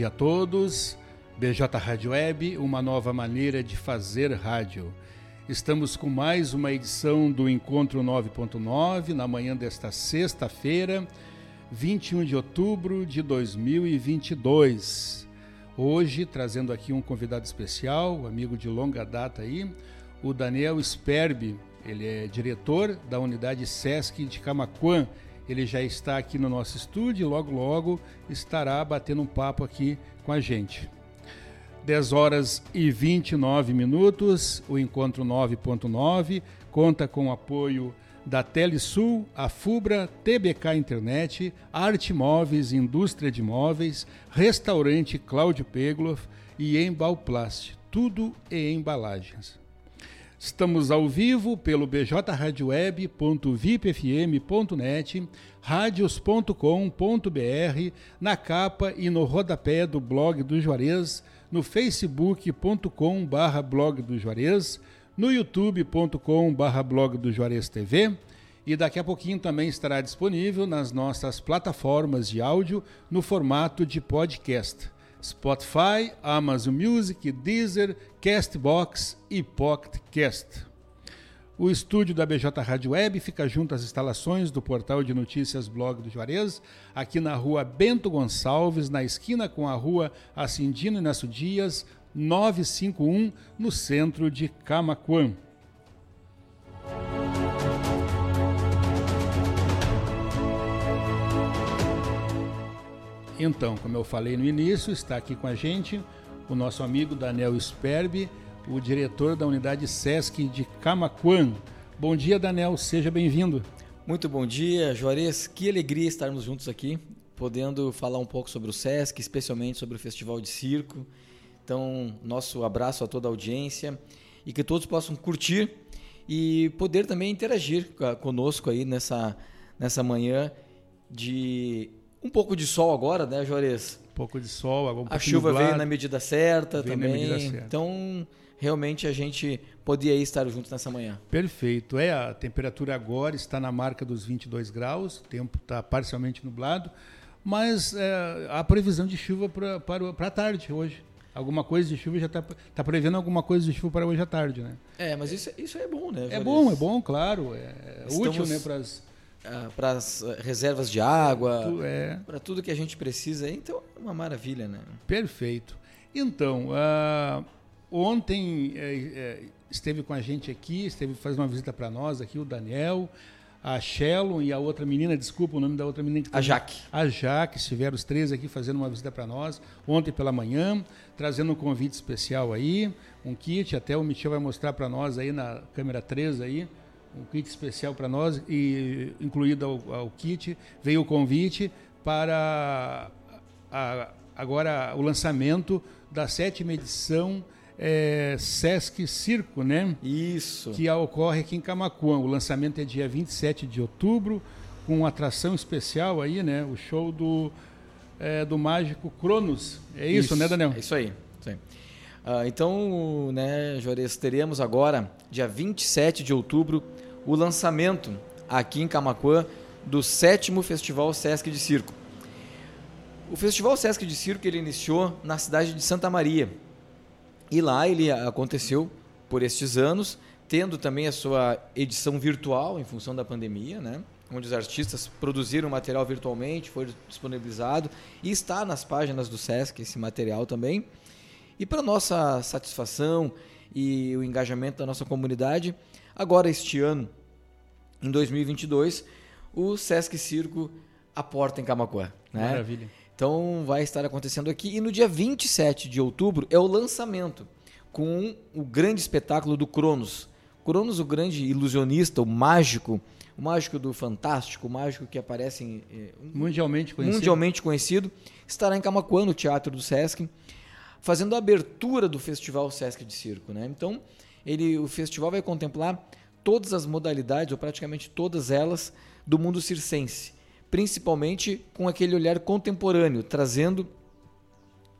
E a todos, BJ Rádio Web, uma nova maneira de fazer rádio. Estamos com mais uma edição do Encontro 9.9 na manhã desta sexta-feira, 21 de outubro de 2022. Hoje trazendo aqui um convidado especial, amigo de longa data aí, o Daniel Sperbi. Ele é diretor da unidade SESC de Camaquã ele já está aqui no nosso estúdio e logo logo estará batendo um papo aqui com a gente. 10 horas e 29 minutos, o encontro 9.9 conta com o apoio da Telesul, a Fubra, TBK Internet, Arte Móveis, Indústria de Móveis, Restaurante Cláudio Pegloff e Embalplast, tudo em embalagens. Estamos ao vivo pelo bjradioweb.vipfm.net, radios.com.br, na capa e no rodapé do blog do Juarez, no facebook.com barra blog do Juarez, no youtube.com barra blog do Juarez TV e daqui a pouquinho também estará disponível nas nossas plataformas de áudio no formato de podcast. Spotify, Amazon Music, Deezer, Castbox e PocketCast. O estúdio da BJ Rádio Web fica junto às instalações do portal de notícias Blog do Juarez, aqui na rua Bento Gonçalves, na esquina com a rua Acindino Inácio Dias, 951, no centro de Camaquã. Então, como eu falei no início, está aqui com a gente o nosso amigo Daniel Sperbi, o diretor da unidade SESC de Camaquã. Bom dia, Daniel, seja bem-vindo. Muito bom dia, Juarez. Que alegria estarmos juntos aqui, podendo falar um pouco sobre o SESC, especialmente sobre o Festival de Circo. Então, nosso abraço a toda a audiência e que todos possam curtir e poder também interagir conosco aí nessa, nessa manhã de um pouco de sol agora, né, Juarez? Um pouco de sol, um A chuva veio na medida certa também. Medida certa. Então, realmente a gente podia estar juntos nessa manhã. Perfeito. É, a temperatura agora está na marca dos 22 graus, o tempo está parcialmente nublado, mas é, há previsão de chuva para a tarde hoje. Alguma coisa de chuva já está tá prevendo alguma coisa de chuva para hoje à tarde, né? É, mas isso, isso é bom, né? É bom, é bom, claro. É Estamos... útil, né, para as ah, para as eh, reservas de água, é. para tudo que a gente precisa. Então, é uma maravilha, né? Perfeito. Então, uh, ontem uh, esteve com a gente aqui, esteve fazendo uma visita para nós aqui, o Daniel, a Shelon e a outra menina, desculpa o nome da outra menina. Que a Jaque. A Jaque, estiveram os três aqui fazendo uma visita para nós, ontem pela manhã, trazendo um convite especial aí, um kit, até o Michel vai mostrar para nós aí na câmera 3 aí, um kit especial para nós e incluído ao, ao, kit veio o convite para a, agora o lançamento da sétima edição é, Sesc Circo, né? Isso. Que ocorre aqui em Camacuã. O lançamento é dia 27 de outubro, com uma atração especial aí, né? O show do, é, do mágico Cronos. É isso, isso, né, Daniel? É isso aí. Isso aí. Uh, então, né, Juarez, teremos agora, dia 27 de outubro, o lançamento aqui em Camacuã do sétimo Festival Sesc de Circo. O Festival Sesc de Circo ele iniciou na cidade de Santa Maria. E lá ele aconteceu por estes anos, tendo também a sua edição virtual em função da pandemia, né? onde os artistas produziram material virtualmente, foi disponibilizado e está nas páginas do Sesc esse material também. E para nossa satisfação e o engajamento da nossa comunidade, Agora, este ano, em 2022, o Sesc Circo aporta em Camacuã. Né? Maravilha. Então vai estar acontecendo aqui. E no dia 27 de outubro é o lançamento com o grande espetáculo do Cronos. Cronos, o grande ilusionista, o mágico, o mágico do Fantástico, o mágico que aparece em, eh, mundialmente conhecido. mundialmente conhecido, estará em Camacuã, no Teatro do Sesc, fazendo a abertura do Festival Sesc de Circo. Né? Então, ele, o festival vai contemplar todas as modalidades, ou praticamente todas elas, do mundo circense, principalmente com aquele olhar contemporâneo, trazendo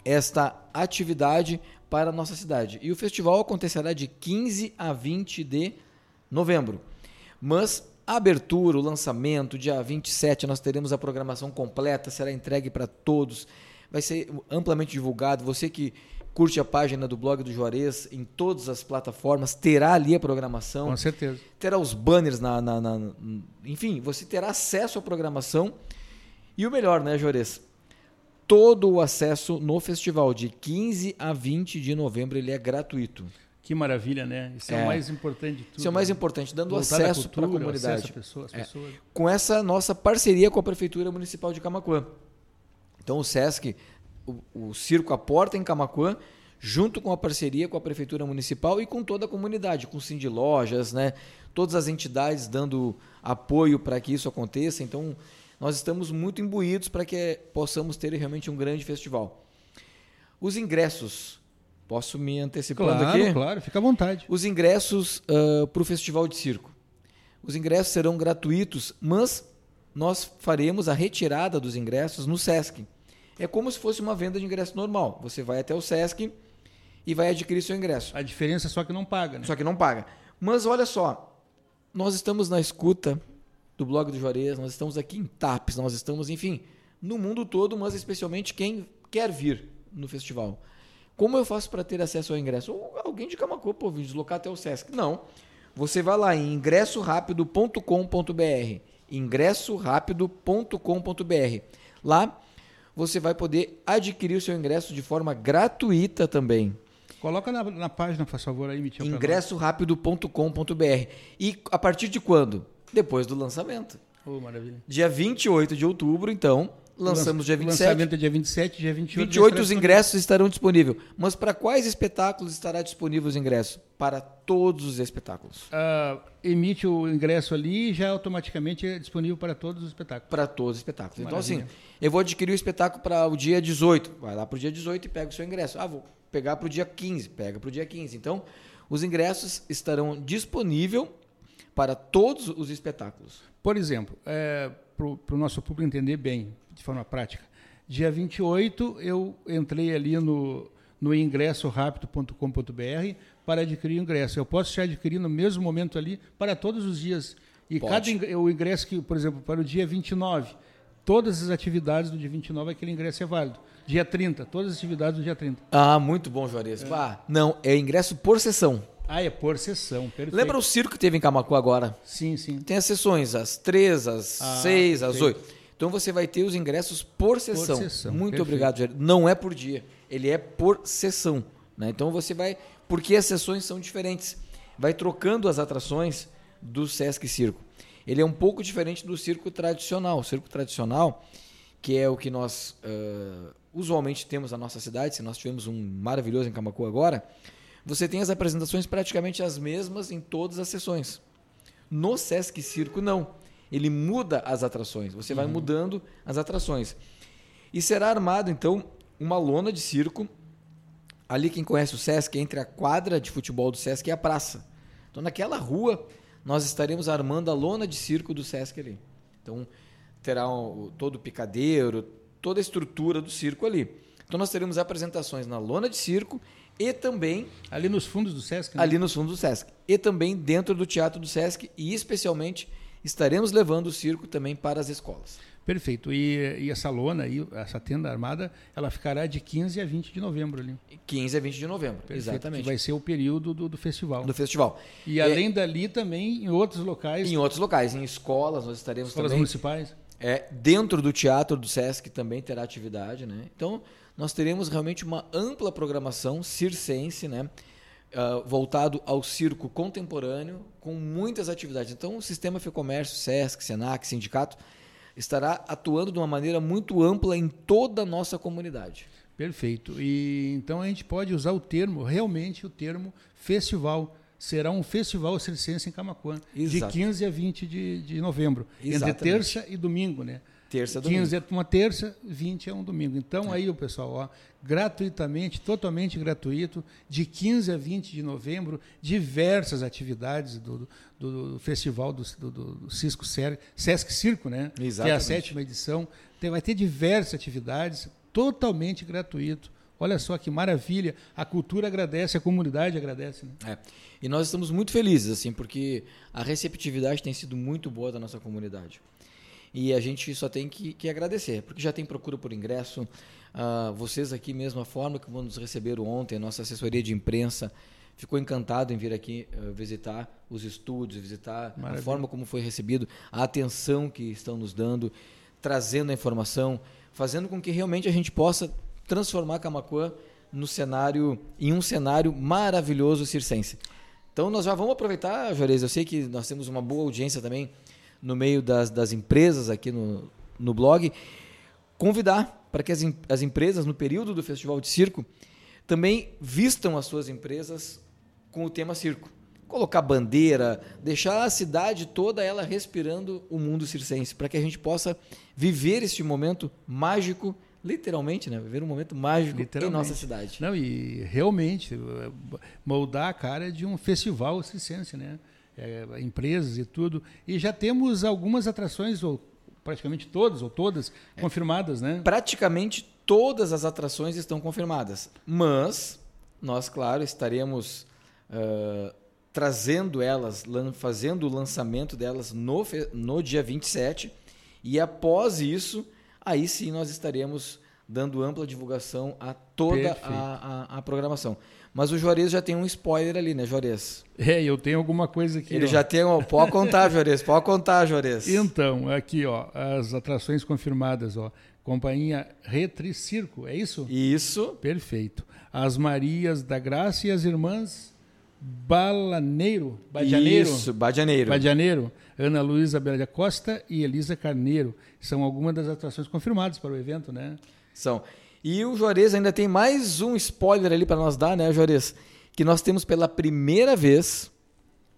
esta atividade para a nossa cidade. E o festival acontecerá de 15 a 20 de novembro. Mas a abertura, o lançamento, dia 27, nós teremos a programação completa, será entregue para todos. Vai ser amplamente divulgado. Você que curte a página do blog do Juarez em todas as plataformas, terá ali a programação. Com certeza. Terá os banners na, na, na enfim, você terá acesso à programação. E o melhor, né, Juarez? Todo o acesso no festival de 15 a 20 de novembro ele é gratuito. Que maravilha, né? Isso é, é o mais importante de tudo. Isso é o mais né? importante, dando Voltar acesso para a comunidade. É. pessoas. Com essa nossa parceria com a Prefeitura Municipal de Camacuã. Então o SESC, o, o Circo Aporta em Camacuã, junto com a parceria com a Prefeitura Municipal e com toda a comunidade, com o Cindy Lojas, né? todas as entidades dando apoio para que isso aconteça. Então nós estamos muito imbuídos para que possamos ter realmente um grande festival. Os ingressos Posso me antecipando claro, aqui? Claro, claro, fica à vontade. Os ingressos uh, para o Festival de Circo. Os ingressos serão gratuitos, mas nós faremos a retirada dos ingressos no SESC. É como se fosse uma venda de ingresso normal. Você vai até o SESC e vai adquirir seu ingresso. A diferença é só que não paga, né? Só que não paga. Mas olha só, nós estamos na escuta do blog do Juarez, nós estamos aqui em TAPS, nós estamos, enfim, no mundo todo, mas especialmente quem quer vir no festival. Como eu faço para ter acesso ao ingresso? Ou alguém de Camacuã, pô, vim deslocar até o Sesc. Não. Você vai lá em ingressorapido.com.br. ingressorapido.com.br. Lá você vai poder adquirir o seu ingresso de forma gratuita também. Coloca na, na página, por favor, aí, Michel. ingressorapido.com.br. E a partir de quando? Depois do lançamento. Oh, maravilha. Dia 28 de outubro, então, Lançamos dia 27. Lançamento é dia 27, dia 28. 28 os ingressos estarão disponíveis. Mas para quais espetáculos estará disponível os ingressos? Para todos os espetáculos. Uh, emite o ingresso ali e já automaticamente é disponível para todos os espetáculos. Para todos os espetáculos. Então, assim, eu vou adquirir o espetáculo para o dia 18. Vai lá para o dia 18 e pega o seu ingresso. Ah, vou pegar para o dia 15. Pega para o dia 15. Então, os ingressos estarão disponíveis para todos os espetáculos. Por exemplo, é, para o nosso público entender bem, de forma prática. Dia 28, eu entrei ali no, no ingressorapido.com.br para adquirir o ingresso. Eu posso já adquirir no mesmo momento ali para todos os dias. E Pode. cada o ingresso que, por exemplo, para o dia 29, todas as atividades do dia 29, aquele ingresso é válido. Dia 30, todas as atividades do dia 30. Ah, muito bom, Juarez. É. Ah, não, é ingresso por sessão. Ah, é por sessão, perfeito. Lembra o circo que teve em Camacu agora? Sim, sim. Tem as sessões, às 3, às ah, 6, às 8. Então você vai ter os ingressos por sessão. Por sessão. Muito Perfeito. obrigado, Jair. Não é por dia, ele é por sessão. Né? Então você vai. Porque as sessões são diferentes. Vai trocando as atrações do Sesc Circo. Ele é um pouco diferente do circo tradicional. O circo tradicional, que é o que nós uh, usualmente temos na nossa cidade, se nós tivemos um maravilhoso em Camacu agora, você tem as apresentações praticamente as mesmas em todas as sessões. No Sesc Circo, não ele muda as atrações. Você vai uhum. mudando as atrações. E será armado, então, uma lona de circo. Ali, quem conhece o Sesc, entre a quadra de futebol do Sesc e a praça. Então, naquela rua, nós estaremos armando a lona de circo do Sesc ali. Então, terá um, todo o picadeiro, toda a estrutura do circo ali. Então, nós teremos apresentações na lona de circo e também. Ali nos fundos do Sesc? Né? Ali nos fundos do Sesc. E também dentro do Teatro do Sesc e especialmente estaremos levando o circo também para as escolas. Perfeito. E, e essa lona aí, essa tenda armada, ela ficará de 15 a 20 de novembro ali. 15 a 20 de novembro, Perfeito, exatamente. Que vai ser o período do, do festival. Do festival. E além é, dali também em outros locais. Em outros locais, em escolas nós estaremos escolas também. municipais. É, dentro do teatro do SESC também terá atividade, né? Então, nós teremos realmente uma ampla programação circense, né? Uh, voltado ao circo contemporâneo, com muitas atividades. Então, o Sistema Fecomércio, SESC, SENAC, Sindicato, estará atuando de uma maneira muito ampla em toda a nossa comunidade. Perfeito. E então a gente pode usar o termo, realmente o termo festival. Será um festival circense em Camacuã, Exato. de 15 a 20 de, de novembro, Exatamente. entre terça e domingo, né? Terça, domingo. 15 é uma terça, 20 é um domingo. Então, é. aí, o pessoal, ó, gratuitamente, totalmente gratuito, de 15 a 20 de novembro, diversas atividades do, do, do festival do, do, do Cisco Sesc Circo, né? Exatamente. Que é a sétima edição. Tem, vai ter diversas atividades, totalmente gratuito. Olha só que maravilha. A cultura agradece, a comunidade agradece. Né? É. E nós estamos muito felizes, assim, porque a receptividade tem sido muito boa da nossa comunidade. E a gente só tem que, que agradecer, porque já tem procura por ingresso. Uh, vocês aqui mesmo, a forma que nos receberam ontem, nossa assessoria de imprensa, ficou encantado em vir aqui uh, visitar os estúdios, visitar Maravilha. a forma como foi recebido, a atenção que estão nos dando, trazendo a informação, fazendo com que realmente a gente possa transformar Camacuã no cenário, em um cenário maravilhoso circense. Então nós já vamos aproveitar, Juarez, eu sei que nós temos uma boa audiência também no meio das, das empresas aqui no, no blog, convidar para que as, as empresas, no período do Festival de Circo, também vistam as suas empresas com o tema circo. Colocar bandeira, deixar a cidade toda ela respirando o mundo circense, para que a gente possa viver este momento mágico literalmente, né? Viver um momento mágico em nossa cidade. Não, e realmente moldar a cara de um festival circense, né? É, empresas e tudo. E já temos algumas atrações, ou praticamente todas, ou todas, é, confirmadas, né? Praticamente todas as atrações estão confirmadas. Mas nós, claro, estaremos uh, trazendo elas, fazendo o lançamento delas no, no dia 27. E após isso aí sim nós estaremos dando ampla divulgação a toda a, a, a, programação. Mas o Juarez já tem um spoiler ali, né, Juarez? É, eu tenho alguma coisa aqui. Ele ó. já tem. Um, pode contar, Juarez, pode contar, Juarez. Então, aqui, ó, as atrações confirmadas, ó. Companhia Retricirco, é isso? Isso. Perfeito. As Marias da Graça e as Irmãs Balaneiro, Badianeiro. Isso, Badianeiro. Badianeiro. Ana Luísa Bela Costa e Elisa Carneiro. São algumas das atrações confirmadas para o evento, né? São. E o Juarez ainda tem mais um spoiler ali para nós dar, né, Juarez? Que nós temos pela primeira vez,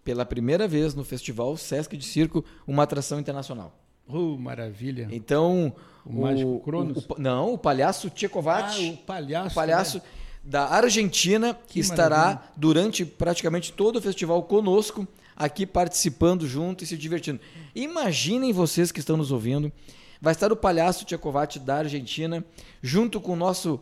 pela primeira vez no Festival Sesc de Circo, uma atração internacional. Oh, maravilha. Então, o, o Mágico Cronos? O, o, não, o palhaço Tchekovat. Ah, o palhaço. O palhaço né? da Argentina que estará maravilha. durante praticamente todo o festival conosco, aqui participando junto e se divertindo. Imaginem vocês que estão nos ouvindo vai estar o palhaço Tchekovat da Argentina, junto com o nosso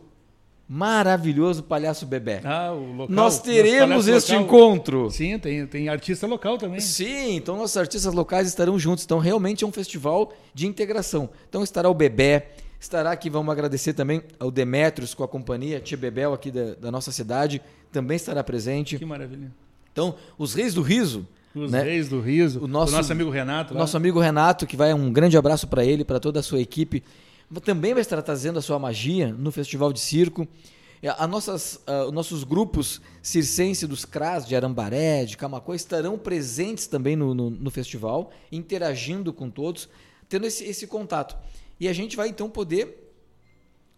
maravilhoso palhaço Bebê. Ah, o local. Nós teremos este local. encontro. Sim, tem, tem artista local também. Sim, então nossos artistas locais estarão juntos. Então, realmente é um festival de integração. Então, estará o Bebê, estará aqui, vamos agradecer também ao Demetrios com a companhia, Tia Bebel aqui da, da nossa cidade, também estará presente. Que maravilha. Então, os Reis do Riso, os né? Reis do Riso. O nosso, o nosso amigo Renato. O nosso amigo Renato, que vai um grande abraço para ele, para toda a sua equipe. Também vai estar trazendo a sua magia no Festival de Circo. A nossas, uh, nossos grupos circense dos CRAS, de Arambaré, de Camacuã, estarão presentes também no, no, no, festival, interagindo com todos, tendo esse, esse contato. E a gente vai então poder.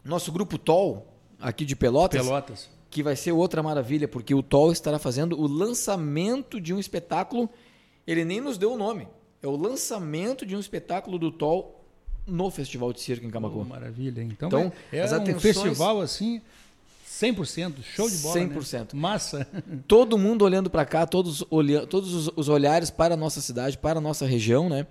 Nosso grupo TOL, aqui de Pelotas, Pelotas que vai ser outra maravilha, porque o Tol estará fazendo o lançamento de um espetáculo. Ele nem nos deu o nome. É o lançamento de um espetáculo do Tol no Festival de Circo em Camacuã. Oh, maravilha. Então, então é, é um festival assim 100%, show de bola, 100%. Né? Massa. Todo mundo olhando para cá, todos olhando, todos os olhares para a nossa cidade, para a nossa região, né?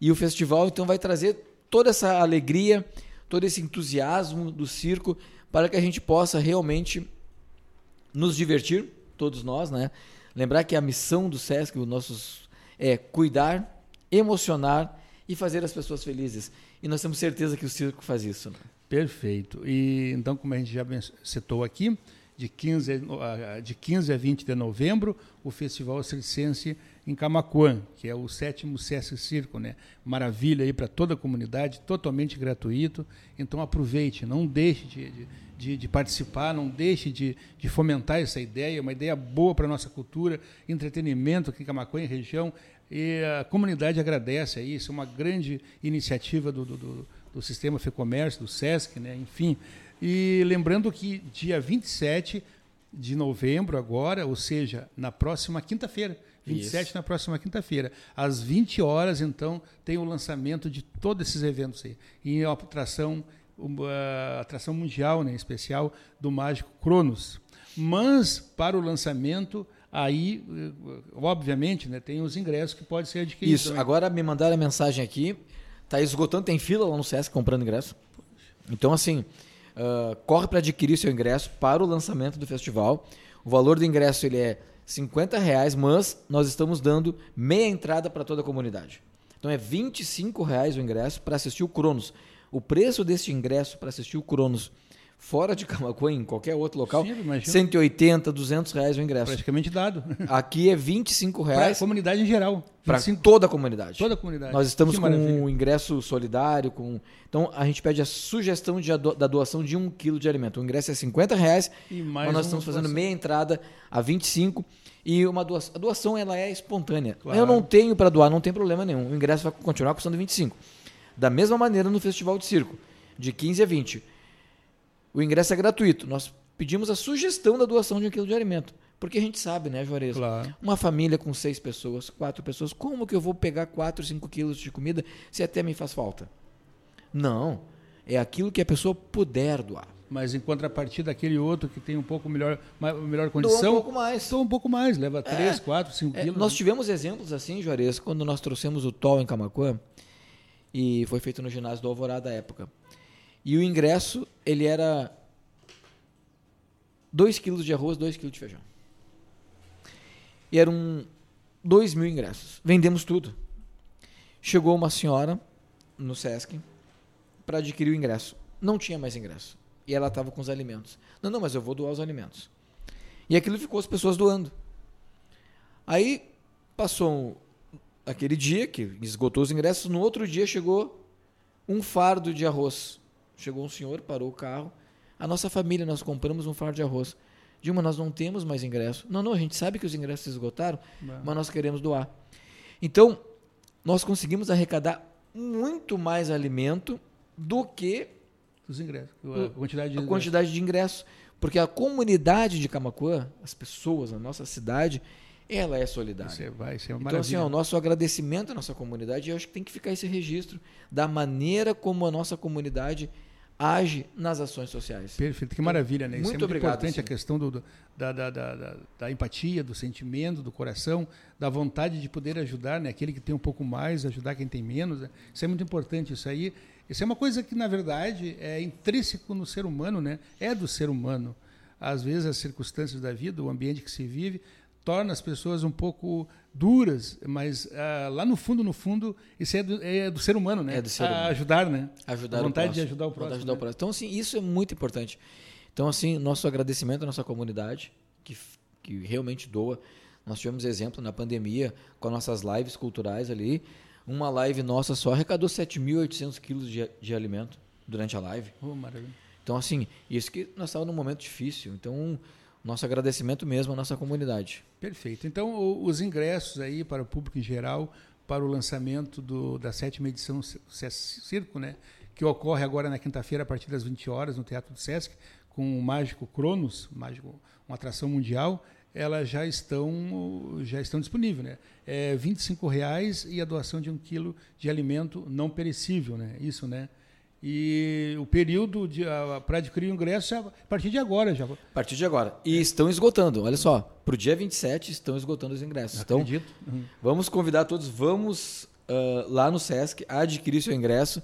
E o festival então vai trazer toda essa alegria, todo esse entusiasmo do circo para que a gente possa realmente nos divertir, todos nós, né? Lembrar que a missão do SESC, os nossos, é cuidar, emocionar e fazer as pessoas felizes. E nós temos certeza que o circo faz isso. Né? Perfeito. E então, como a gente já citou aqui, de 15, de 15 a 20 de novembro, o Festival Circense em Camacuã, que é o sétimo Sesc Circo, né? Maravilha aí para toda a comunidade, totalmente gratuito. Então aproveite, não deixe de, de de, de participar, não deixe de, de, fomentar essa ideia, uma ideia boa para a nossa cultura, entretenimento aqui em Camacuã e região. E a comunidade agradece a isso, é uma grande iniciativa do, do, do, do Sistema FEComércio, do SESC, né? enfim. E lembrando que dia 27 de novembro agora, ou seja, na próxima quinta-feira, 27 Isso. na próxima quinta-feira. Às 20 horas, então, tem o lançamento de todos esses eventos aí. E é uma atração uma atração mundial, né, especial do Mágico Cronos. Mas para o lançamento aí, obviamente, né, tem os ingressos que podem ser adquiridos. Isso. Também. Agora me mandaram a mensagem aqui, está esgotando, tem fila lá no SESC comprando ingresso. Então assim, uh, corre para adquirir seu ingresso para o lançamento do festival. O valor do ingresso ele é 50 reais, mas nós estamos dando meia entrada para toda a comunidade. Então é 25 reais o ingresso para assistir o Cronos. O preço deste ingresso para assistir o Cronos fora de Camacuã, em qualquer outro local, Sim, imagino. 180, 200 reais o ingresso. Praticamente dado. Aqui é 25 Para a reais comunidade em geral. para 25 toda a comunidade. toda a comunidade. Nós estamos Que com maravilha. um ingresso solidário. Com... Então, a gente pede a sugestão de da doação de um quilo de alimento. O ingresso é 50 reais, E mais mas nós estamos fazendo doação. meia entrada a 25 e uma doação. A doação ela é espontânea. Claro. Eu não tenho para doar, não tem problema nenhum. O ingresso vai continuar custando 25. Da mesma maneira no Festival de Circo, de 15 a 20. O ingresso é gratuito. Nós pedimos a sugestão da doação de um quilo de alimento. Porque a gente sabe, né, Juarez? Claro. Uma família com seis pessoas, quatro pessoas, como que eu vou pegar quatro, cinco quilos de comida se até me faz falta? Não. É aquilo que a pessoa puder doar. Mas em contrapartida, aquele outro que tem um pouco melhor, melhor Doa condição, um pouco mais. doa um pouco mais, leva 3, 4, 5 É, quilos. nós tivemos exemplos assim, Juarez, quando nós trouxemos o TOL em Camacuã, e foi feito no ginásio do Alvorada à época. E o ingresso, ele era 2 quilos de arroz, 2 quilos de feijão. E eram 2 mil ingressos. Vendemos tudo. Chegou uma senhora no Sesc para adquirir o ingresso. Não tinha mais ingresso. E ela estava com os alimentos. Não, não, mas eu vou doar os alimentos. E aquilo ficou as pessoas doando. Aí passou aquele dia que esgotou os ingressos, no outro dia chegou um fardo de arroz. Chegou um senhor, parou o carro. A nossa família, nós compramos um fardo de arroz. Dilma, nós não temos mais ingresso. Não, não, a gente sabe que os ingressos esgotaram, Não. mas nós queremos doar. Então, nós conseguimos arrecadar muito mais alimento do que Os ingressos. A quantidade de a quantidade de ingressos. Porque a comunidade de Camacuã, as pessoas, a nossa cidade, ela é solidária. Você vai, isso é uma Então, assim, maravilha. ó, o nosso agradecimento à nossa comunidade, eu acho que tem que ficar esse registro da maneira como a nossa comunidade age nas ações sociais. Perfeito, que maravilha, né? Isso é Muito muito obrigado, importante sim. a questão do, do- da, da, da, da- da empatia, do sentimento, do coração, da vontade de poder ajudar, né? Aquele que tem um pouco mais, ajudar quem tem menos. né? Isso é muito importante. Isso aí, isso é uma coisa que na verdade é intrínseco no ser humano, né? É do ser humano. Às vezes as circunstâncias da vida, o ambiente que se vive, torna as pessoas um pouco duras, mas ah, lá no fundo, no fundo, isso é do, é do ser humano, né? É do ser A humano. Ajudar, né? Ajudar a vontade o de ajudar o Vontade próximo. de ajudar o né? próximo. Então, assim, isso é muito importante. Então, assim, nosso agradecimento à nossa comunidade, que, que realmente doa. Nós tivemos exemplo na pandemia, com as nossas lives culturais ali. Uma live nossa só arrecadou 7.800 quilos de, de alimento durante a live. Oh, maravilha. Então, assim, isso que nós estávamos num momento difícil. Então, nosso agradecimento mesmo à nossa comunidade. Perfeito. Então, o- os ingressos aí para o público em geral, para o lançamento do- da sétima edição C- Circo, né, que ocorre agora na quinta-feira a partir das 20 horas no Teatro do Sesc, com o Mágico Cronos, mágico, uma atração mundial, elas já estão já estão disponíveis, né? É 25 reais e a doação de um quilo de alimento não perecível, né? Isso, né? E o período para adquirir o ingresso é a partir de agora já. A partir de agora. E estão esgotando. Olha só, para o dia 27 estão esgotando os ingressos. Então, Acredito. Uhum. Vamos convidar todos, vamos ah, lá no Sesc adquirir seu ingresso,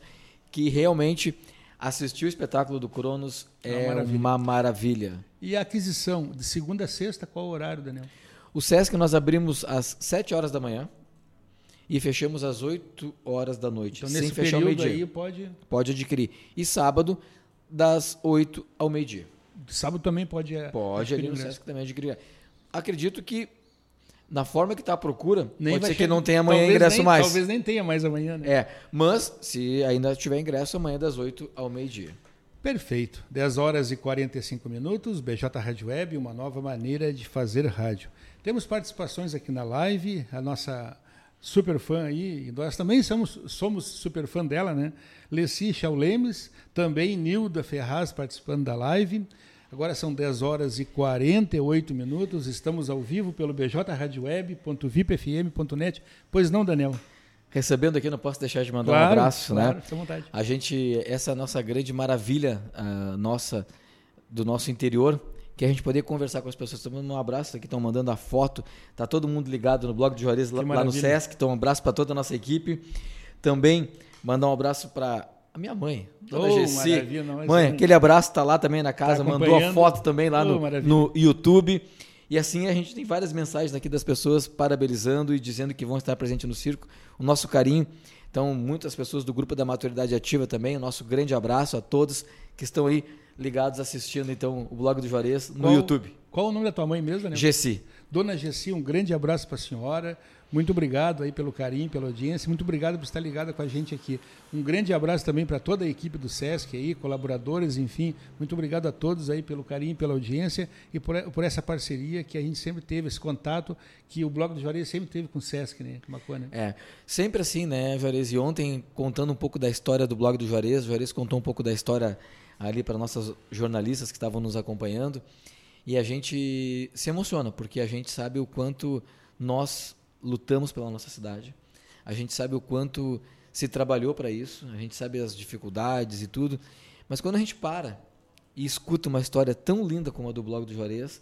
que realmente assistir o espetáculo do Cronos Uma é maravilha. uma maravilha. E a aquisição de segunda a sexta, qual o horário, Daniel? O Sesc nós abrimos às 7 horas da manhã e fechamos às 8 horas da noite, Então, sem fechar o meio-dia. pode. Pode adquirir. E sábado, das 8 ao meio-dia. Sábado também pode. é, Pode ali no ingresso. Sesc também adquirir. Acredito que na forma que está a procura, Nem pode ser que não tenha amanhã talvez ingresso nem- mais. Talvez nem tenha mais amanhã, né? É, mas se ainda tiver ingresso, amanhã das 8 ao meio-dia. Perfeito. 10 horas e 45 minutos, BJ Rádio Web, uma nova maneira de fazer rádio. Temos participações aqui na live, a nossa super fã aí, e nós também somos, somos super fã dela, né? Leci Chaulemes, também Nilda Ferraz participando da live. Agora são 10 horas e 48 minutos, estamos ao vivo pelo bjradioweb.vipfm.net. Pois não, Daniel? Recebendo aqui, não posso deixar de mandar um abraço, claro, né? fica à vontade. A gente, essa é a nossa grande maravilha, ah, nossa, do nosso interior, que a gente poder conversar com as pessoas. Estamos mandando um abraço aqui, estão mandando a foto. Tá todo mundo ligado no blog de Juarez lá, lá no. Sesc. Então, um abraço para toda a nossa equipe. Também mandar um abraço para a minha mãe, Dona Oh, mas Mãe, é- aquele abraço tá lá também na casa, Tá mandou a foto também lá Oh, no, no YouTube. E assim a gente tem várias mensagens aqui das pessoas parabenizando e dizendo que vão estar presentes no circo. O nosso carinho. Então, muitas pessoas do grupo da Maturidade Ativa também. O nosso grande abraço a todos que estão aí ligados assistindo então o blog do Juarez no qual, YouTube. Qual o nome da tua mãe mesmo, né? Gessi. Dona Gessi, um grande abraço para a senhora. Muito obrigado aí pelo carinho, pela audiência. Muito obrigado por estar ligada com a gente aqui. Um grande abraço também para toda a equipe do SESC aí, colaboradores, enfim. Muito obrigado a todos aí pelo carinho, pela audiência e por, por essa parceria que a gente sempre teve, esse contato que o Bloco do Juarez sempre teve com o SESC, né, Macona? É, sempre assim, né, Juarez? E ontem, contando um pouco da história do Blog do Juarez, o Juarez contou um pouco da história ali para nossas jornalistas que estavam nos acompanhando. E a gente se emociona, porque a gente sabe o quanto nós lutamos pela nossa cidade. A gente sabe o quanto se trabalhou para isso, a gente sabe as dificuldades e tudo. Mas quando a gente para e escuta uma história tão linda como a do blog do Juarez,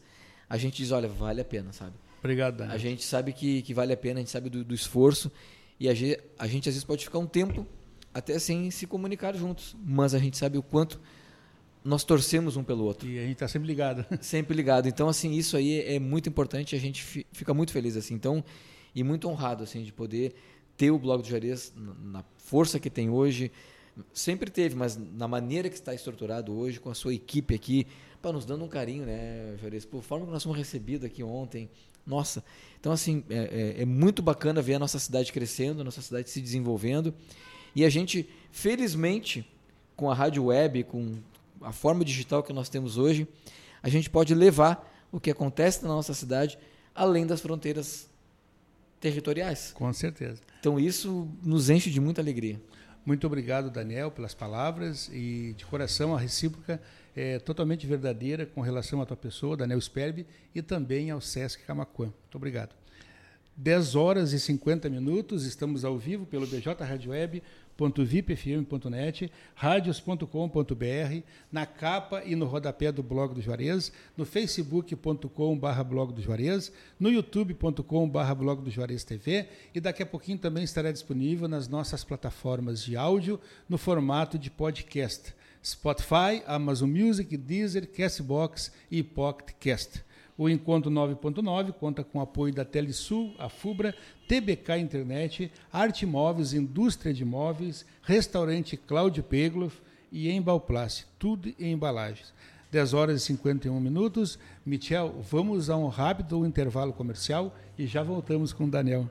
a gente diz, olha, vale a pena, sabe? Obrigado. Daniel. A gente sabe que, que vale a pena, a gente sabe do, do esforço e a gente, a gente às vezes pode ficar um tempo até sem se comunicar juntos, mas a gente sabe o quanto nós torcemos um pelo outro. E a gente está sempre ligado. Sempre ligado. Então, assim, isso aí é muito importante. A gente fica muito feliz assim. Então, e muito honrado assim de poder ter o blog do Juarez na força que tem hoje. Sempre teve, mas na maneira que está estruturado hoje, com a sua equipe aqui, para nos dando um carinho, né, Juarez? Por forma que nós fomos recebidos aqui ontem. Nossa, então assim, é, é, é muito bacana ver a nossa cidade crescendo, a nossa cidade se desenvolvendo. E a gente, felizmente, com a rádio web, com a forma digital que nós temos hoje, a gente pode levar o que acontece na nossa cidade além das fronteiras territoriais. Com certeza. Então isso nos enche de muita alegria. Muito obrigado, Daniel, pelas palavras e de coração a recíproca é totalmente verdadeira com relação à tua pessoa, Daniel Sperbi, e também ao Sesc Camacuã. Muito obrigado. 10 horas e 50 minutos, estamos ao vivo pelo BJ Rádio Web www.vipfm.net, radios.com.br, na capa e no rodapé do blog do Juarez, no facebook.com.br blog do Juarez, no youtube.com.br blog do Juarez TV e daqui a pouquinho também estará disponível nas nossas plataformas de áudio no formato de podcast. Spotify, Amazon Music, Deezer, Castbox e Pocket Cast. O Encontro 9.9 conta com apoio da Telesul, a FUBRA, TBK Internet, Arte Móveis, Indústria de Móveis, Restaurante Cláudio Pegloff e Embalplast, tudo em embalagens. 10 horas e 51 minutos. Michel, vamos a um rápido intervalo comercial e já voltamos com o Daniel.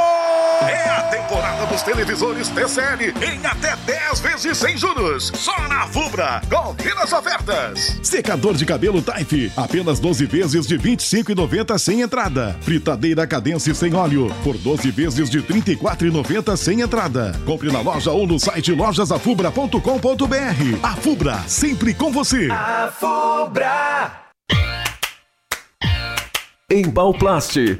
Dos televisores TCL em até 10 vezes sem juros. Só na Fubra. Confira as ofertas. Secador de cabelo Taif, apenas 12 vezes de R$ 25,90 sem entrada. Fritadeira Cadence sem óleo, por 12 vezes de R$ 34,90 sem entrada. Compre na loja ou no site lojasafubra.com.br. A Fubra, sempre com você. A Fubra. Embalplast,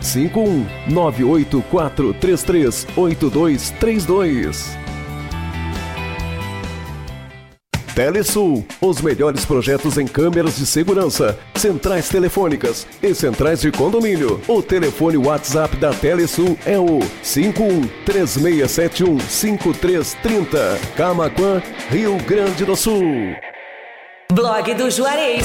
51 984338232. Telesul, os melhores projetos em câmeras de segurança, centrais telefônicas e centrais de condomínio. O telefone WhatsApp da Telesul é o 51 3671 5330. Camaquã, Rio Grande do Sul. Blog do Juarez.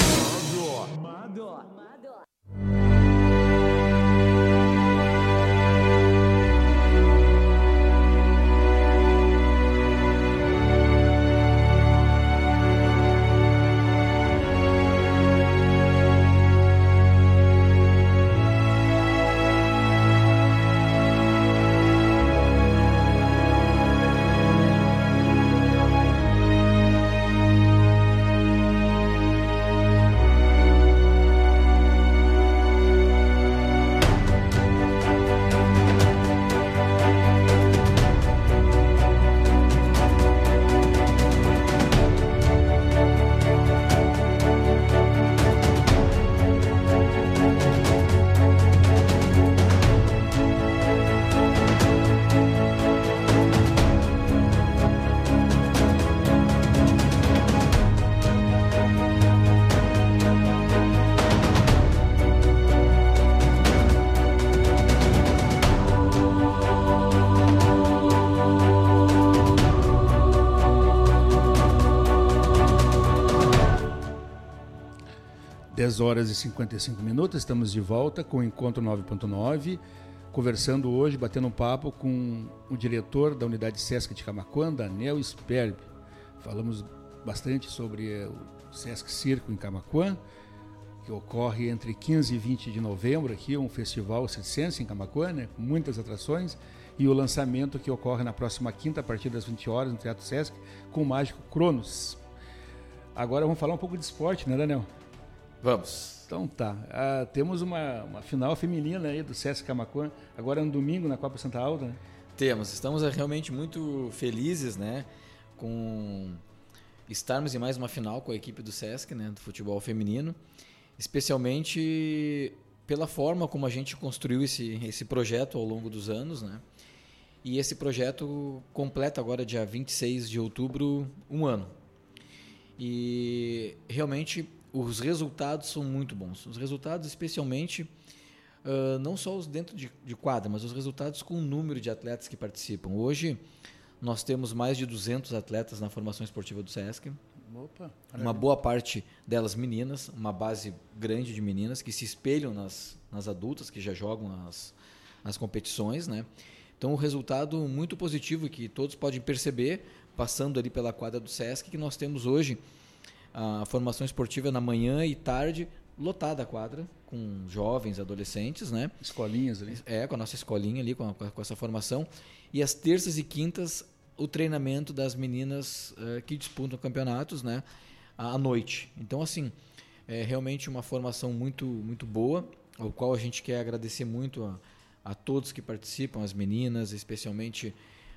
10 horas e 55 minutos, estamos de volta com o Encontro 9.9, conversando hoje, batendo um papo com o diretor da unidade Sesc de Camacuã, Daniel Sperb. Falamos bastante sobre o Sesc Circo em Camacuã, que ocorre entre 15 e 20 de novembro aqui, um festival circense em Camacuã, né, com muitas atrações, e o lançamento que ocorre na próxima quinta, a partir das 20 horas, no Teatro Sesc, com o mágico Cronos. Agora vamos falar um pouco de esporte, né, Daniel? Vamos. Então tá. Ah, temos uma, uma final feminina aí do Sesc Camacuã, agora no domingo na Copa Santa Alta, né? Temos. Estamos realmente muito felizes, né? Com estarmos em mais uma final com a equipe do Sesc, né? Do futebol feminino. Especialmente pela forma como a gente construiu esse, esse projeto ao longo dos anos, né? E esse projeto completa agora, dia 26 de outubro, um ano. E realmente os resultados são muito bons. Os resultados, especialmente, uh, não só os dentro de, de, quadra, mas os resultados com o número de atletas que participam. Hoje, nós temos mais de 200 atletas na formação esportiva do SESC. Opa, uma boa parte delas meninas, uma base grande de meninas que se espelham nas, nas adultas que já jogam as, as competições, né? Então, o resultado muito positivo que todos podem perceber passando ali pela quadra do SESC que nós temos hoje a formação esportiva na manhã e tarde, lotada a quadra, com jovens, adolescentes, né? Escolinhas ali. É, com a nossa escolinha ali, com, a, com essa formação. E às terças e quintas, o treinamento das meninas uh, que disputam campeonatos, né? À noite. Então, assim, é realmente uma formação muito, muito boa, ao qual a gente quer agradecer muito a, a todos que participam, as meninas, especialmente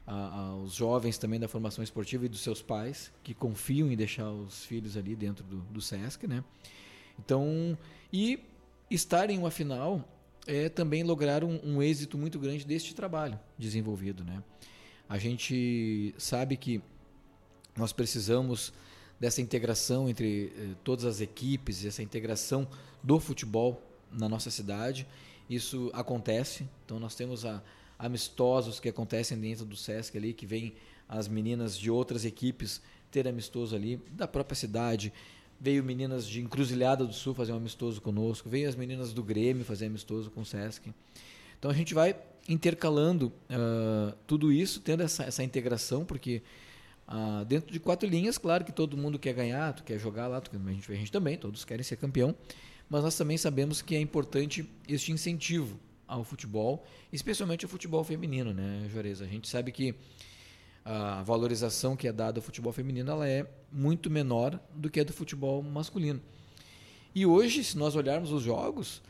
aos jovens também da formação esportiva e dos seus pais, que confiam em deixar os filhos ali dentro do, do SESC, né? Então, e estar em uma final é também lograr um, um êxito muito grande deste trabalho desenvolvido, né? A gente sabe que nós precisamos dessa integração entre eh, todas as equipes, essa integração do futebol na nossa cidade. Isso acontece. Então nós temos a, amistosos que acontecem dentro do SESC ali, que vem as meninas de outras equipes ter amistoso ali, da própria cidade, veio meninas de Encruzilhada do Sul fazer um amistoso conosco, veio as meninas do Grêmio fazer amistoso com o Sesc. Então a gente vai intercalando uh, tudo isso, tendo essa, essa integração, porque uh, dentro de quatro linhas, claro que todo mundo quer ganhar, tu quer jogar lá, tu, a, gente, a gente também, todos querem ser campeão, mas nós também sabemos que é importante este incentivo ao futebol, especialmente ao futebol feminino, né, Juarez? A gente sabe que a valorização que é dada ao futebol feminino ela é muito menor do que a do futebol masculino. E hoje, se nós olharmos os jogos,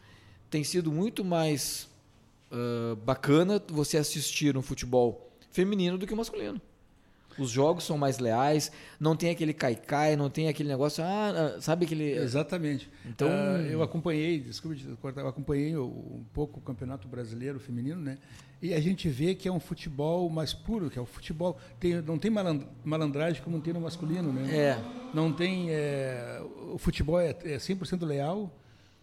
tem sido muito mais uh, bacana você assistir um futebol feminino do que o masculino. Os jogos são mais leais, não tem aquele cai-cai, não tem aquele negócio, ah, ah sabe aquele. Exatamente. Então, uh, eu acompanhei, desculpe, eu acompanhei um pouco o Campeonato Brasileiro Feminino, né? E a gente vê que é um futebol mais puro, que é o futebol. Tem, não tem malandragem como tem no masculino, né? É. Não tem. É, o futebol é, é 100% leal.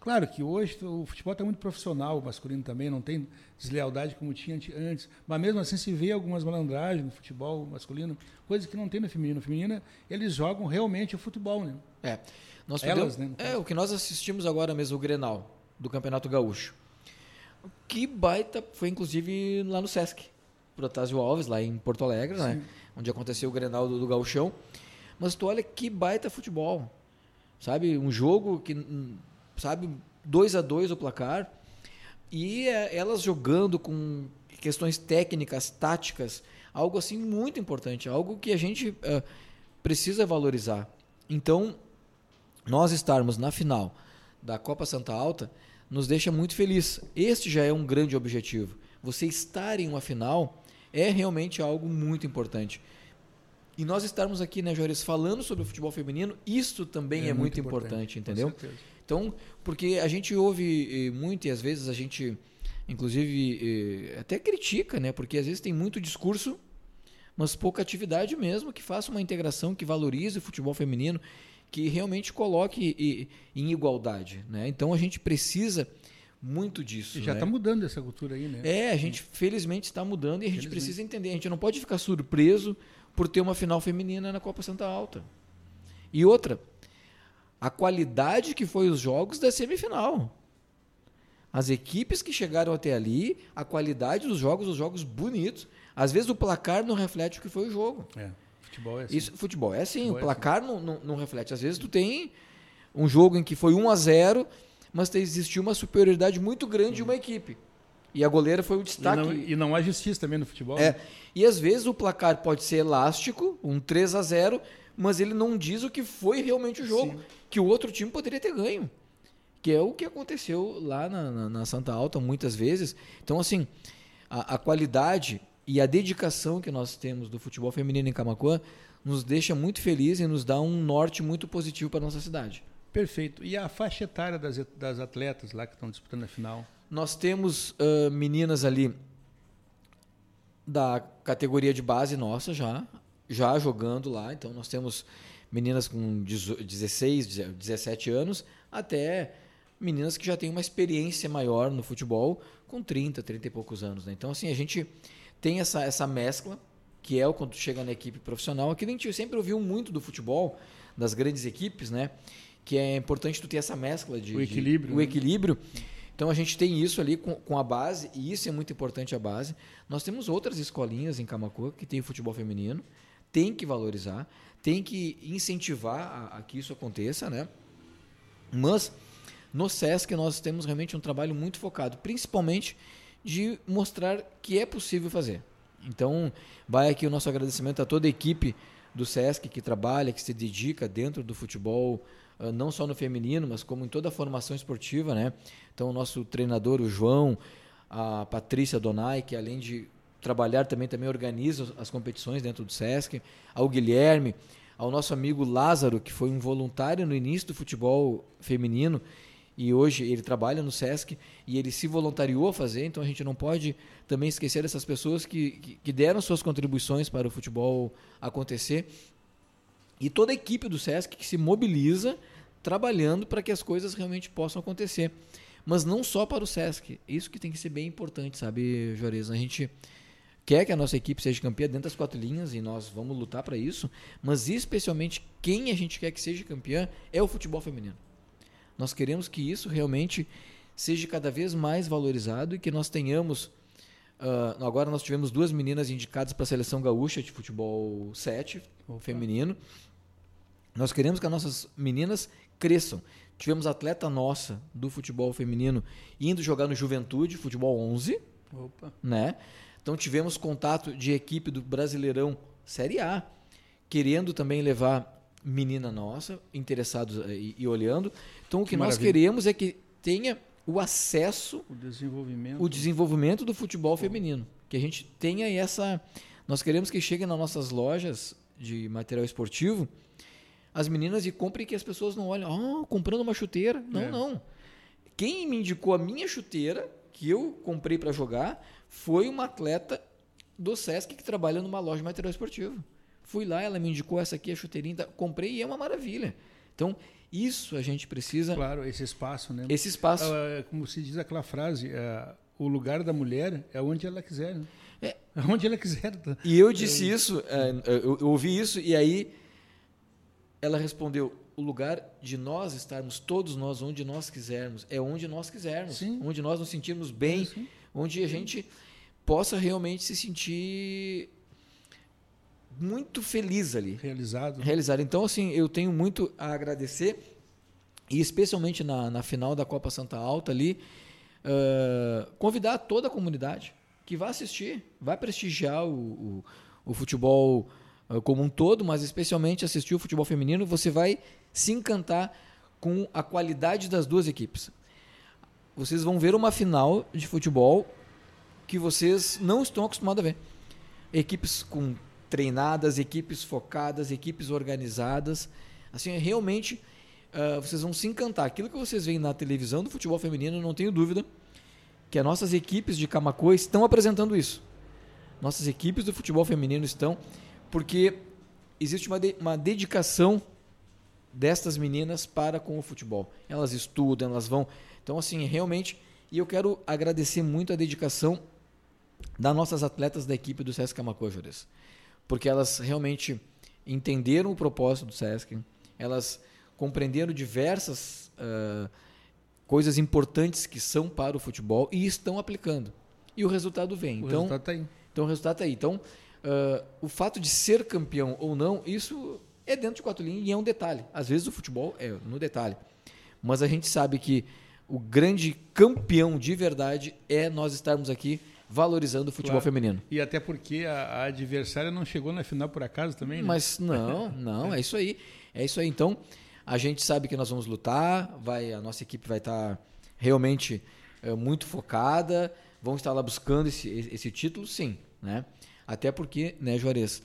Claro que hoje o futebol está muito profissional, o masculino também, não tem deslealdade como tinha antes. Mas mesmo assim se vê algumas malandragens no futebol masculino, coisas que não tem no feminino. No feminino, eles jogam realmente o futebol, né? É. Nós Elas, podemos, né? É, o que nós assistimos agora mesmo, o Grenal, do Campeonato Gaúcho. Que baita, foi inclusive lá no Sesc, Protásio Alves, lá em Porto Alegre, né? Onde aconteceu o Grenal do, do Gauchão. Mas tu olha que baita futebol. Sabe? Um jogo que, sabe, 2 a 2 o placar. E é, elas jogando com questões técnicas, táticas, algo assim muito importante, algo que a gente uh, precisa valorizar. Então, nós estarmos na final da Copa Santa Alta nos deixa muito feliz. Este já é um grande objetivo. Você estar em uma final é realmente algo muito importante. E nós estarmos aqui, né, Jores, falando sobre o futebol feminino, isso também é, é muito, muito, importante, importante entendeu? Então, porque a gente ouve eh, muito e às vezes a gente, inclusive, eh, até critica, né? Porque às vezes tem muito discurso, mas pouca atividade mesmo que faça uma integração, que valorize o futebol feminino que realmente coloque em igualdade. Né? Então a gente precisa muito disso. E já está né? mudando essa cultura aí, né? É, a gente felizmente está mudando e a gente precisa entender. A gente não pode ficar surpreso por ter uma final feminina na Copa Santa Alta. E outra, a qualidade que foi os jogos da semifinal. As equipes que chegaram até ali, a qualidade dos jogos, os jogos bonitos. Às vezes o placar não reflete o que foi o jogo. É. Futebol é assim. Isso, futebol é assim, futebol o placar é assim. não, não, não, reflete. Às vezes tu tem um jogo em que foi 1 a 0 mas existiu uma superioridade muito grande de uma equipe. E a goleira foi o destaque. E não, e não há justiça também no futebol. É. Né? E às vezes o placar pode ser elástico, um 3 a 0 mas ele não diz o que foi realmente o jogo. Sim. Que o outro time poderia ter ganho. Que é o que aconteceu lá na, na, na Santa Alta muitas vezes. Então, assim, a, a qualidade e a dedicação que nós temos do futebol feminino em Camacuã nos deixa muito felizes e nos dá um norte muito positivo para a nossa cidade. Perfeito. E a faixa etária das, das atletas lá que estão disputando a final? Nós temos uh, meninas ali da categoria de base nossa já, já jogando lá. Então nós temos meninas com 16, 17 anos até meninas que já têm uma experiência maior no futebol com 30, 30 e poucos anos. Né? Então assim, a gente tem essa, essa mescla, que é o quando chega na equipe profissional. Aqui a gente sempre ouviu muito do futebol, das grandes equipes, né? Que é importante tu ter essa mescla de... O equilíbrio. De, o né? equilíbrio. Então a gente tem isso ali com, com, a base, e isso é muito importante a base. Nós temos outras escolinhas em Camacuã que tem futebol feminino, tem que valorizar, tem que incentivar a, a que isso aconteça, né? Mas no SESC nós temos realmente um trabalho muito focado, principalmente de mostrar que é possível fazer. Então, vai aqui o nosso agradecimento a toda a equipe do SESC que trabalha, que se dedica dentro do futebol, ah, não só no feminino, mas como em toda a formação esportiva, né? Então, o nosso treinador, o João, a Patrícia Donai, que além de trabalhar também também organiza as competições dentro do SESC, ao Guilherme, ao nosso amigo Lázaro, que foi um voluntário no início do futebol feminino e hoje ele trabalha no SESC e ele se voluntariou a fazer, então a gente não pode também esquecer dessas pessoas que, que, que deram suas contribuições para o futebol acontecer. E toda a equipe do SESC que se mobiliza trabalhando para que as coisas realmente possam acontecer. Mas não só para o SESC, isso que tem que ser bem importante, sabe, Juarez? A gente quer que a nossa equipe seja campeã dentro das quatro linhas e nós vamos lutar para isso, mas especialmente quem a gente quer que seja campeã é o futebol feminino. Nós queremos que isso realmente seja cada vez mais valorizado e que nós tenhamos. Uh, agora nós tivemos duas meninas indicadas para a seleção gaúcha de futebol 7, feminino. Nós queremos que as nossas meninas cresçam. Tivemos atleta nossa do futebol feminino indo jogar no Juventude, futebol 11. Opa. Né? Então tivemos contato de equipe do Brasileirão Série A, querendo também levar menina nossa, interessados eh, e, e olhando. Então o que, que nós queremos é que tenha o acesso, o desenvolvimento, o desenvolvimento do futebol feminino, que a gente tenha essa, nós queremos que chegue nas nossas lojas de material esportivo as meninas e comprem que as pessoas não olhem, oh, comprando uma chuteira. Não, é. não. Quem me indicou a minha chuteira, que eu comprei para jogar, foi uma atleta do Sesc que trabalha numa loja de material esportivo. Fui lá, ela me indicou essa aqui, a chuteirinha, comprei e é uma maravilha. Então, isso a gente precisa. Claro, esse espaço, né? Esse espaço. Ah, como se diz aquela frase, é, o lugar da mulher é onde ela quiser. Né? É. é onde ela quiser. E eu disse isso, é, eu, eu ouvi isso, e aí ela respondeu: o lugar de nós estarmos, todos nós, onde nós quisermos, é onde nós quisermos, sim. onde nós nos sentirmos bem, sim. Onde a gente possa realmente se sentir muito feliz ali. Realizado. Realizado. Então, assim, eu tenho muito a agradecer, e especialmente na, na final da Copa Santa Alta ali, uh, convidar toda a comunidade que vá assistir, vai prestigiar o, o, o futebol ah, como um todo, mas especialmente assistir o futebol feminino, você vai se encantar com a qualidade das duas equipes. Vocês vão ver uma final de futebol que vocês não estão acostumados a ver. Equipes com treinadas, equipes focadas, equipes organizadas. Assim, realmente uh, vocês vão se encantar. Aquilo que vocês veem na televisão do futebol feminino, não tenho dúvida que as nossas equipes de Camacoa estão apresentando isso. Nossas equipes do futebol feminino estão porque existe uma, de, uma dedicação destas meninas para com o futebol. Elas estudam, elas vão. Então, assim, realmente. E eu quero agradecer muito a dedicação das nossas atletas da equipe do Sesc Jores. Porque elas realmente entenderam o propósito do Sesc, elas compreenderam diversas uh, coisas importantes que são para o futebol e estão aplicando. E o resultado vem. O então, resultado está aí. Então, o resultado está aí. Então, Uh, o fato de ser campeão ou não, isso é dentro de quatro linhas e é um detalhe. Às vezes o futebol é no detalhe. Mas a gente sabe que o grande campeão de verdade é nós estarmos aqui valorizando o futebol claro. feminino. E até porque a, a, adversária não chegou na final por acaso também, né? Mas não, não, é isso aí. É isso aí. Então, a gente sabe que nós vamos lutar, vai, a nossa equipe vai estar realmente é, muito focada, vamos estar lá buscando esse, esse título, sim, né? Até porque, né, Juarez,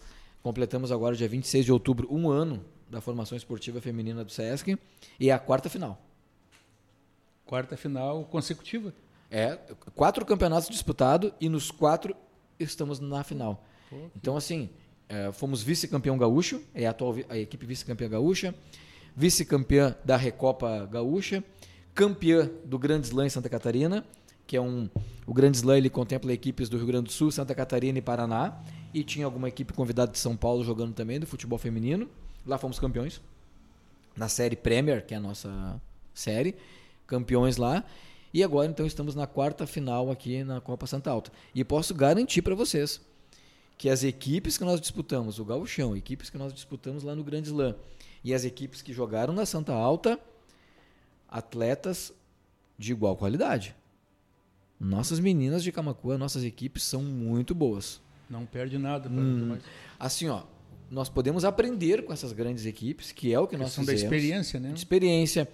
completamos agora, dia 26 de outubro, um ano da formação esportiva feminina do SESC e é a quarta final. Quarta final consecutiva? É, quatro campeonatos disputados e nos quatro estamos na final. Pô, então, assim, é, fomos vice-campeão gaúcho, é a atual a equipe vice-campeã gaúcha, vice-campeã da Recopa Gaúcha, campeã do Grande Slam em Santa Catarina que é um o Grande Slam ele contempla equipes do Rio Grande do Sul, Santa Catarina e Paraná e tinha alguma equipe convidada de São Paulo jogando também do futebol feminino. Lá fomos campeões na série Premier, que é a nossa série, campeões lá. E agora então estamos na quarta final aqui na Copa Santa Alta. E posso garantir para vocês que as equipes que nós disputamos, o Gauchão, equipes que nós disputamos lá no Grande Slam, e as equipes que jogaram na Santa Alta, atletas de igual qualidade. Nossas meninas de Camacuã, nossas equipes são muito boas. Não perde nada. Hum, assim, ó, nós podemos aprender com essas grandes equipes, que é o que nós fizemos. da experiência, né? De experiência.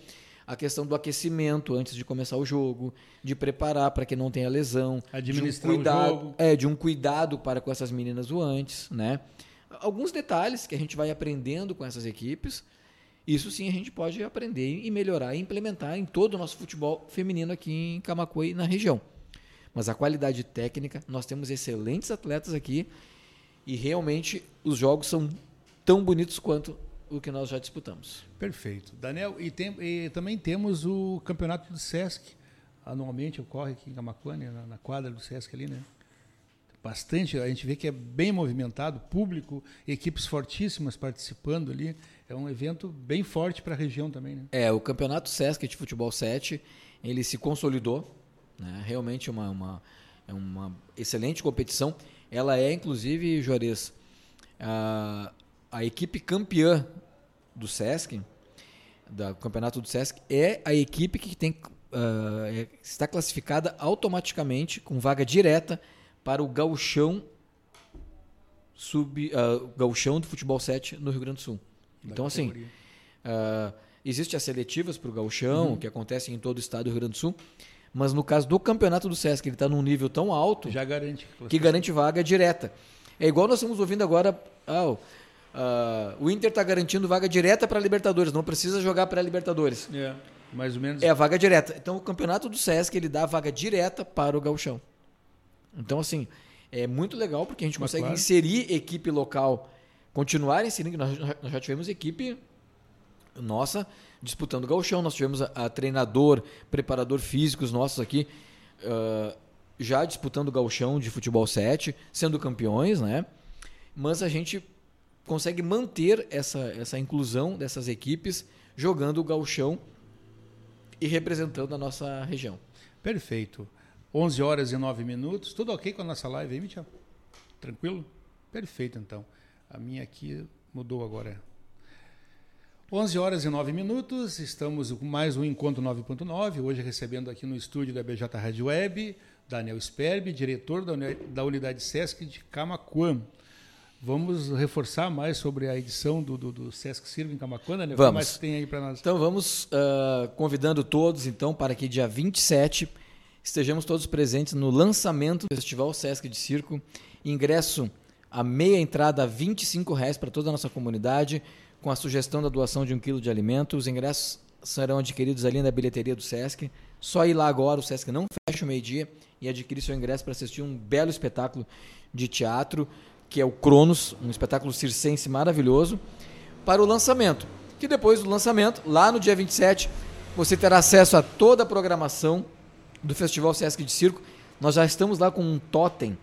A questão do aquecimento antes de começar o jogo, de preparar para que não tenha lesão, administrar de um cuidado, o jogo. É, de um cuidado para com essas meninas o antes, né? Alguns detalhes que a gente vai aprendendo com essas equipes. Isso sim a gente pode aprender e melhorar e implementar em todo o nosso futebol feminino aqui em Camacuã e na região. Mas a qualidade técnica, nós temos excelentes atletas aqui e realmente os jogos são tão bonitos quanto o que nós já disputamos. Perfeito. Daniel, e, tem, e também temos o campeonato do Sesc. Anualmente ocorre aqui em Camacuã, na, na quadra do Sesc ali, né? bastante, a gente vê que é bem movimentado, público, equipes fortíssimas participando ali. É um evento bem forte para a região também. Né? É, o Campeonato Sesc de Futebol 7, ele se consolidou, né? realmente uma, uma, é uma excelente competição. Ela é, inclusive, Juarez, a, a equipe campeã do Sesc, do Campeonato do Sesc, é a equipe que tem uh, está classificada automaticamente com vaga direta para o gauchão sub uh, gauchão do futebol 7 no Rio Grande do Sul. Então assim, uh, existem as seletivas para o gauchão uhum. que acontecem em todo o estado do Rio Grande do Sul, mas no caso do campeonato do Sesc ele está num nível tão alto já garante que garante vaga direta. É igual nós estamos ouvindo agora, oh, Uh, o Inter está garantindo vaga direta para a Libertadores, não precisa jogar para a Libertadores. É, mais ou menos. É a vaga direta. Então o campeonato do Sesc ele dá vaga direta para o Gauchão. Então, assim, é muito legal porque a gente Mas consegue claro. inserir equipe local, continuar inserindo. Nós, nós já tivemos equipe nossa disputando o Gauchão, nós tivemos a, a treinador, preparador físicos nossos aqui. Uh, já disputando o Gauchão de futebol 7, sendo campeões, né? Mas a gente consegue manter essa, essa inclusão dessas equipes jogando o gauchão e representando a nossa região. Perfeito. 11 horas e 9 minutos. Tudo ok com a nossa live aí, Michel? Tranquilo? Perfeito, então. A minha aqui mudou agora. 11 horas e 9 minutos, estamos com mais um Encontro 9.9, hoje recebendo aqui no estúdio da BJ Rádio Web, Daniel Sperbi, diretor da, da Unidade SESC de Camacuã. Vamos reforçar mais sobre a edição do, do, do Sesc Circo em Camacuana, né? Vamos. O que mais tem aí para nós? Então vamos uh, convidando todos então para que dia 27 estejamos todos presentes no lançamento do Festival Sesc de Circo. Ingresso a meia entrada a 25 reais para toda a nossa comunidade, com a sugestão da doação de um quilo de alimento. Os ingressos serão adquiridos ali na bilheteria do Sesc. Só ir lá agora, o Sesc não fecha o meio-dia e adquirir seu ingresso para assistir um belo espetáculo de teatro que é o Cronos, um espetáculo circense maravilhoso, para o lançamento. Que depois do lançamento, lá no dia 27, você terá acesso a toda a programação do Festival Sesc de Circo. Nós já estamos lá com um totem,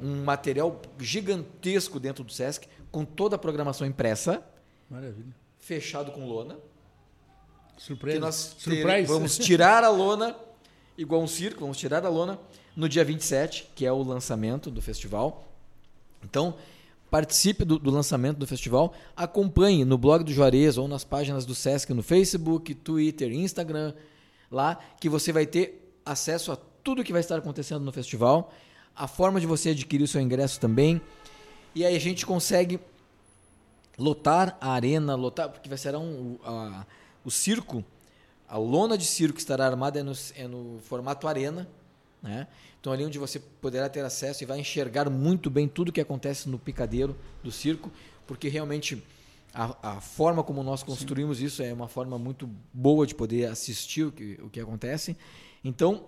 um material gigantesco dentro do Sesc, com toda a programação impressa. Maravilha. Fechado com lona. Surpresa. Que nós ter, vamos tirar a lona, igual um circo, vamos tirar a lona no dia 27, que é o lançamento do festival. Então, participe do, do, lançamento do festival, acompanhe no blog do Juarez ou nas páginas do Sesc no Facebook, Twitter, Instagram, lá que você vai ter acesso a tudo que vai estar acontecendo no festival, a forma de você adquirir o seu ingresso também. E aí a gente consegue lotar a arena, lotar, porque vai ser um, a, o circo, a lona de circo estará armada é no, é no formato arena, né? Então, ali onde você poderá ter acesso e vai enxergar muito bem tudo que acontece no picadeiro do circo, porque realmente a, a forma como nós construímos Sim. isso é uma forma muito boa de poder assistir o que, o que acontece. Então,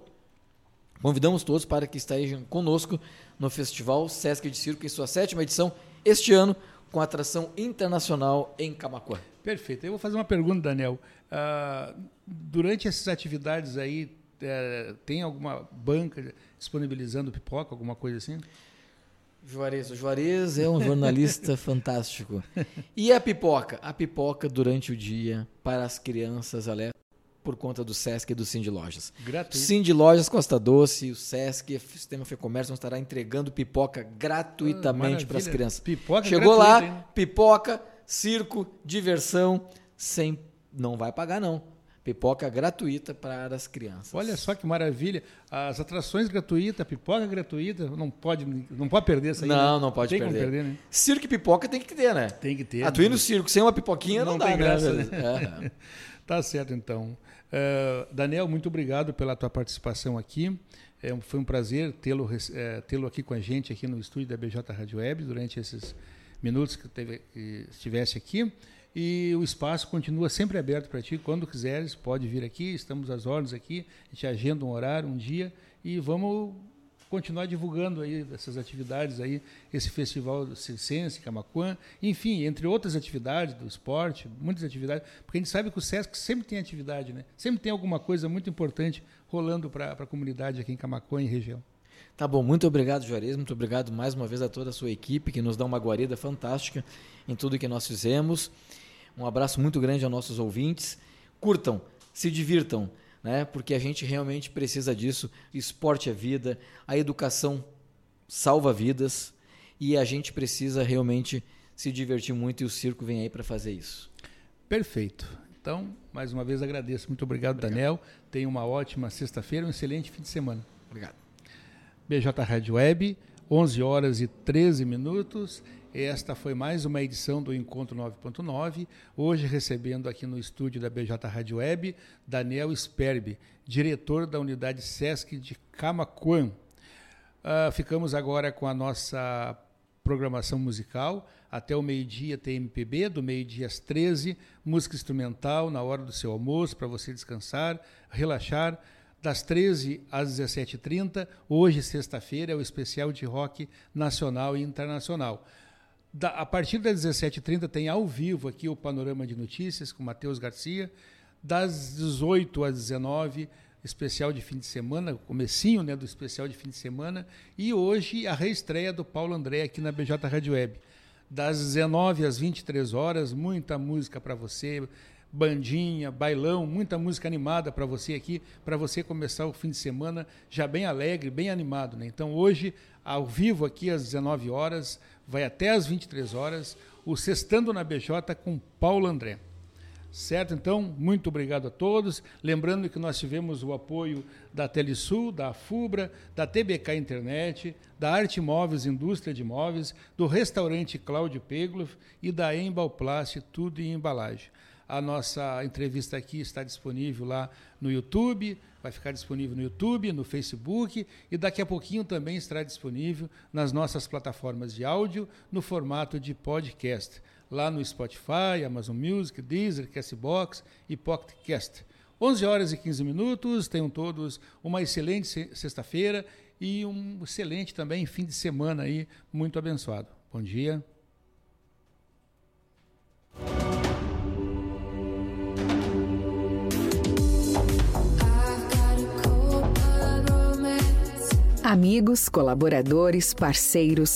convidamos todos para que estejam conosco no Festival Sesc de Circo, em sua sétima edição, este ano, com atração internacional em Camacuã. Perfeito. Eu vou fazer uma pergunta, Daniel. Uh, durante essas atividades aí, é, tem alguma banca disponibilizando pipoca, alguma coisa assim? Juarez. O Juarez é um jornalista fantástico. E a pipoca? A pipoca durante o dia para as crianças, alerta por conta do Sesc e do Cindy Lojas. Gratuito. Cindy Lojas Costa Doce, o Sesc, o Sistema Fê Comércio vão estará entregando pipoca gratuitamente ah, para as crianças. Pipoca Chegou lá, hein? pipoca, circo, diversão, sem não vai pagar não Pipoca gratuita para as crianças. Olha só que maravilha. As atrações gratuitas, pipoca gratuita, não pode, não pode perder isso aí. Não, né? não pode tem perder. perder né? Circo e pipoca tem que ter, né? Tem que ter. A tu ir no circo sem uma pipoquinha não, não dá, tem né? graça, né? né? tá certo, então. Uh, Daniel, muito obrigado pela tua participação aqui. É, foi um prazer tê-lo é, tê aqui com a gente, aqui no estúdio da BJ Rádio Web, durante esses minutos que, teve, que estivesse aqui. E o espaço continua sempre aberto para ti. Quando quiseres, pode vir aqui. Estamos às ordens aqui. A gente agenda um horário, um dia e vamos continuar divulgando aí essas atividades aí, esse festival circense, Camacuã, enfim, entre outras atividades do esporte, muitas atividades, porque a gente sabe que o SESC sempre tem atividade, né? Sempre tem alguma coisa muito importante rolando para a comunidade aqui em Camacuã e região. Tá bom, muito obrigado, Juarez. Muito obrigado mais uma vez a toda a sua equipe que nos dá uma guarida fantástica em tudo que nós fizemos. Um abraço muito grande aos nossos ouvintes. Curtam, se divirtam, né? Porque a gente realmente precisa disso. Esporte é vida, a educação salva vidas e a gente precisa realmente se divertir muito e o circo vem aí para fazer isso. Perfeito. Então, mais uma vez agradeço. Muito obrigado, obrigado. Daniel. Tenha uma ótima sexta-feira, um excelente fim de semana. Obrigado. BJ Rádio Web, 11 horas e 13 minutos. Esta foi mais uma edição do Encontro 9.9. Hoje recebendo aqui no estúdio da BJ Rádio Web, Daniel Sperbe, diretor da unidade SESC de Camacuã. Uh, ficamos agora com a nossa programação musical. Até o meio-dia tem MPB, do meio-dia às 13, música instrumental na hora do seu almoço, para você descansar, relaxar. Das 13 às 17h30, hoje, sexta-feira, é o especial de rock nacional e internacional. Da, a partir das 17h30 tem ao vivo aqui o Panorama de Notícias com Matheus Garcia. Das 18 às 19 especial de fim de semana, comecinho né, do especial de fim de semana, e hoje a reestreia do Paulo André aqui na BJ Rádio Web. Das 19 às 23 horas, muita música para você, bandinha, bailão, muita música animada para você aqui, para você começar o fim de semana já bem alegre, bem animado. Né? Então hoje, ao vivo aqui às 19 horas, vai até às 23 horas, o Sextando na BJ com Paulo André. Certo? Então, muito obrigado a todos. Lembrando que nós tivemos o apoio da Telesul, da FUBRA, da TBK Internet, da Arte Móveis Indústria de Móveis, do restaurante Cláudio Pegloff e da Embalplast Tudo em Embalagem. A nossa entrevista aqui está disponível lá no YouTube, vai ficar disponível no YouTube, no Facebook e daqui a pouquinho também estará disponível nas nossas plataformas de áudio no formato de podcast lá no Spotify, Amazon Music, Deezer, Castbox e PocketCast. 11 horas e 15 minutos, tenham todos uma excelente sexta-feira e um excelente também fim de semana aí, muito abençoado. Bom dia. Amigos, colaboradores, parceiros,